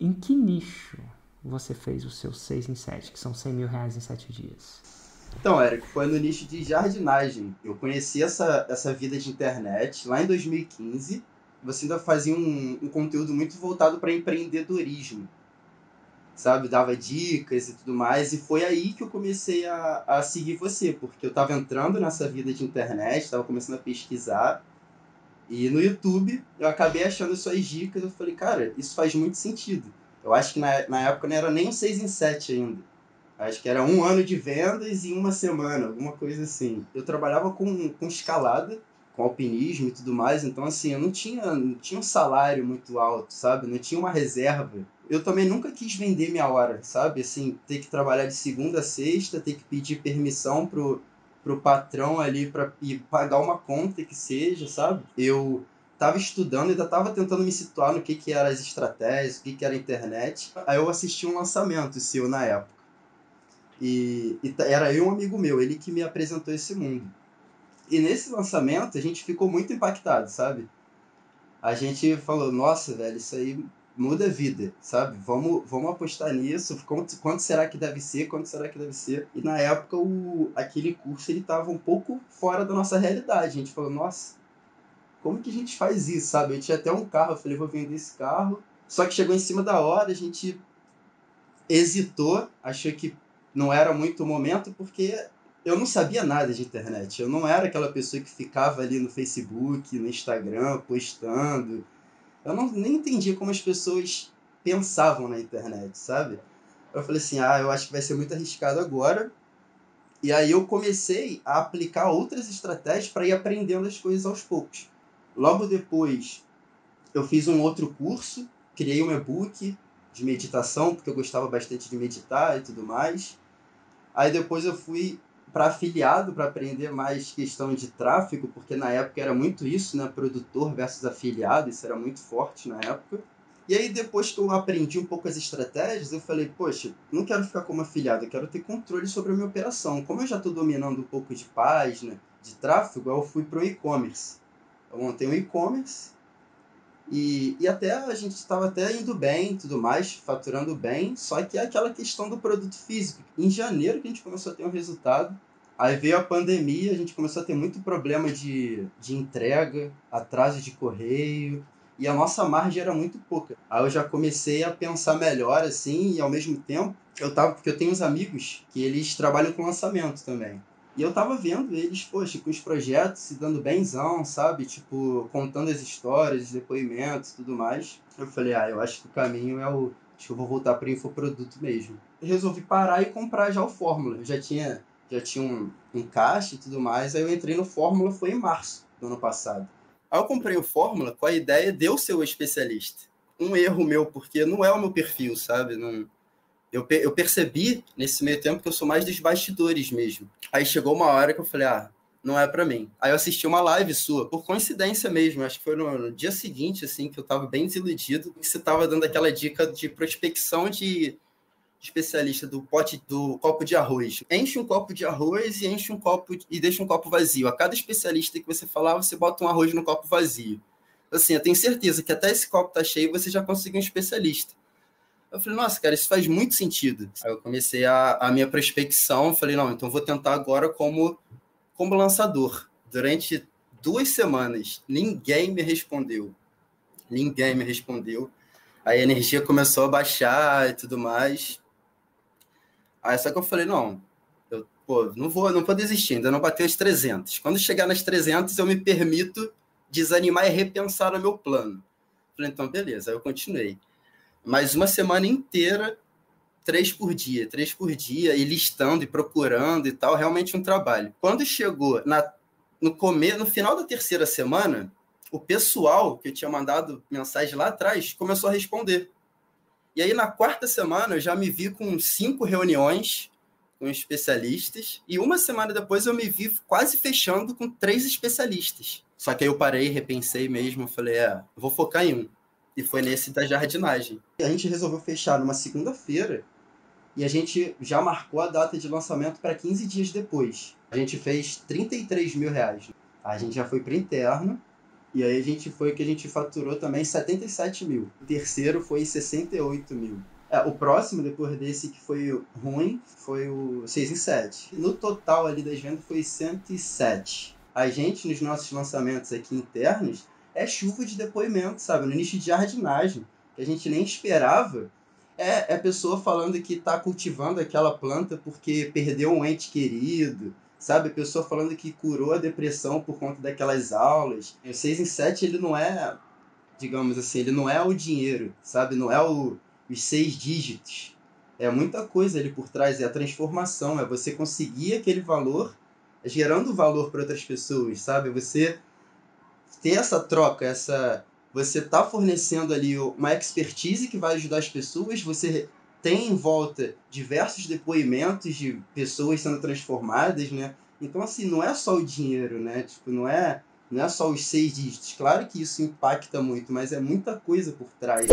em que nicho você fez os seus 6 em 7, que são 100 mil reais em 7 dias? Então, Eric, foi no nicho de jardinagem. Eu conheci essa, essa vida de internet lá em 2015. Você ainda fazia um, um conteúdo muito voltado para empreendedorismo. Sabe? Dava dicas e tudo mais. E foi aí que eu comecei a, a seguir você, porque eu estava entrando nessa vida de internet, estava começando a pesquisar. E no YouTube eu acabei achando suas dicas. Eu falei, cara, isso faz muito sentido. Eu acho que na, na época não era nem um 6 em 7 ainda. Acho que era um ano de vendas e uma semana, alguma coisa assim. Eu trabalhava com, com escalada, com alpinismo e tudo mais, então assim, eu não tinha, não tinha um salário muito alto, sabe? Não tinha uma reserva. Eu também nunca quis vender minha hora, sabe? Assim, ter que trabalhar de segunda a sexta, ter que pedir permissão pro, pro patrão ali para pagar uma conta que seja, sabe? Eu tava estudando, ainda tava tentando me situar no que que eram as estratégias, o que que era a internet. Aí eu assisti um lançamento seu na época. E, e era eu um amigo meu, ele que me apresentou esse mundo. E nesse lançamento a gente ficou muito impactado, sabe? A gente falou, nossa, velho, isso aí muda a vida, sabe? Vamos, vamos apostar nisso. Quanto, quanto será que deve ser? Quanto será que deve ser? E na época o, aquele curso ele tava um pouco fora da nossa realidade. A gente falou, nossa, como que a gente faz isso, sabe? Eu tinha até um carro, eu falei, vou vender esse carro. Só que chegou em cima da hora, a gente hesitou, achou que não era muito o momento, porque eu não sabia nada de internet. Eu não era aquela pessoa que ficava ali no Facebook, no Instagram, postando. Eu não, nem entendia como as pessoas pensavam na internet, sabe? Eu falei assim, ah, eu acho que vai ser muito arriscado agora. E aí eu comecei a aplicar outras estratégias para ir aprendendo as coisas aos poucos. Logo depois, eu fiz um outro curso, criei um e-book de meditação, porque eu gostava bastante de meditar e tudo mais. Aí depois eu fui para afiliado para aprender mais questão de tráfego, porque na época era muito isso, né? Produtor versus afiliado, isso era muito forte na época. E aí depois que eu aprendi um pouco as estratégias, eu falei, poxa, não quero ficar como afiliado, eu quero ter controle sobre a minha operação. Como eu já estou dominando um pouco de página, de tráfego, eu fui para o e-commerce. Eu montei um e-commerce e, e até a gente estava até indo bem tudo mais, faturando bem, só que é aquela questão do produto físico. Em janeiro que a gente começou a ter um resultado, aí veio a pandemia, a gente começou a ter muito problema de, de entrega, atraso de correio, e a nossa margem era muito pouca. Aí eu já comecei a pensar melhor assim, e ao mesmo tempo, eu tava, porque eu tenho uns amigos que eles trabalham com lançamento também. E eu tava vendo eles, poxa, com os projetos se dando benzão, sabe? Tipo, contando as histórias, depoimentos tudo mais. Eu falei, ah, eu acho que o caminho é o. Acho que eu vou voltar para infoproduto mesmo. Resolvi parar e comprar já o Fórmula. Eu já tinha, já tinha um, caixa e tudo mais. Aí eu entrei no Fórmula, foi em março do ano passado. Aí eu comprei o Fórmula com a ideia de eu ser o especialista. Um erro meu, porque não é o meu perfil, sabe? Não, eu, eu percebi nesse meio tempo que eu sou mais dos bastidores mesmo. Aí chegou uma hora que eu falei, ah, não é para mim. Aí eu assisti uma live sua, por coincidência mesmo, acho que foi no, no dia seguinte, assim, que eu tava bem desiludido, que você tava dando aquela dica de prospecção de especialista do pote do copo de arroz. Enche um copo de arroz e enche um copo e deixa um copo vazio. A cada especialista que você falar, você bota um arroz no copo vazio. Assim, eu tenho certeza que até esse copo tá cheio, você já conseguiu um especialista. Eu falei, nossa, cara, isso faz muito sentido. Aí eu comecei a, a minha prospecção, falei, não, então vou tentar agora como, como lançador. Durante duas semanas, ninguém me respondeu. Ninguém me respondeu. A energia começou a baixar e tudo mais. Aí só que eu falei, não, eu, pô, não vou, não vou desistir, ainda não bateu as 300. Quando chegar nas 300, eu me permito desanimar e repensar o meu plano. Falei, então, beleza. Aí eu continuei mas uma semana inteira, três por dia, três por dia, e listando e procurando e tal, realmente um trabalho. Quando chegou na, no no final da terceira semana, o pessoal que eu tinha mandado mensagem lá atrás começou a responder. E aí, na quarta semana, eu já me vi com cinco reuniões com especialistas, e uma semana depois eu me vi quase fechando com três especialistas. Só que aí eu parei, repensei mesmo, falei, é, vou focar em um. E foi nesse da jardinagem. A gente resolveu fechar numa segunda-feira e a gente já marcou a data de lançamento para 15 dias depois. A gente fez 33 mil reais. A gente já foi para interno E aí a gente foi que a gente faturou também 77 mil. O terceiro foi 68 mil. É, o próximo, depois desse que foi ruim, foi o 6 em 7. No total ali das vendas foi 107. A gente, nos nossos lançamentos aqui internos, é chuva de depoimento, sabe? No nicho de jardinagem, que a gente nem esperava. É, é a pessoa falando que está cultivando aquela planta porque perdeu um ente querido, sabe? Pessoa falando que curou a depressão por conta daquelas aulas. O 6 em 7, ele não é, digamos assim, ele não é o dinheiro, sabe? Não é o, os seis dígitos. É muita coisa ali por trás, é a transformação, é você conseguir aquele valor gerando valor para outras pessoas, sabe? Você ter essa troca, essa você tá fornecendo ali uma expertise que vai ajudar as pessoas, você tem em volta diversos depoimentos de pessoas sendo transformadas, né? Então, assim, não é só o dinheiro, né? Tipo, não é, não é só os seis dígitos. Claro que isso impacta muito, mas é muita coisa por trás.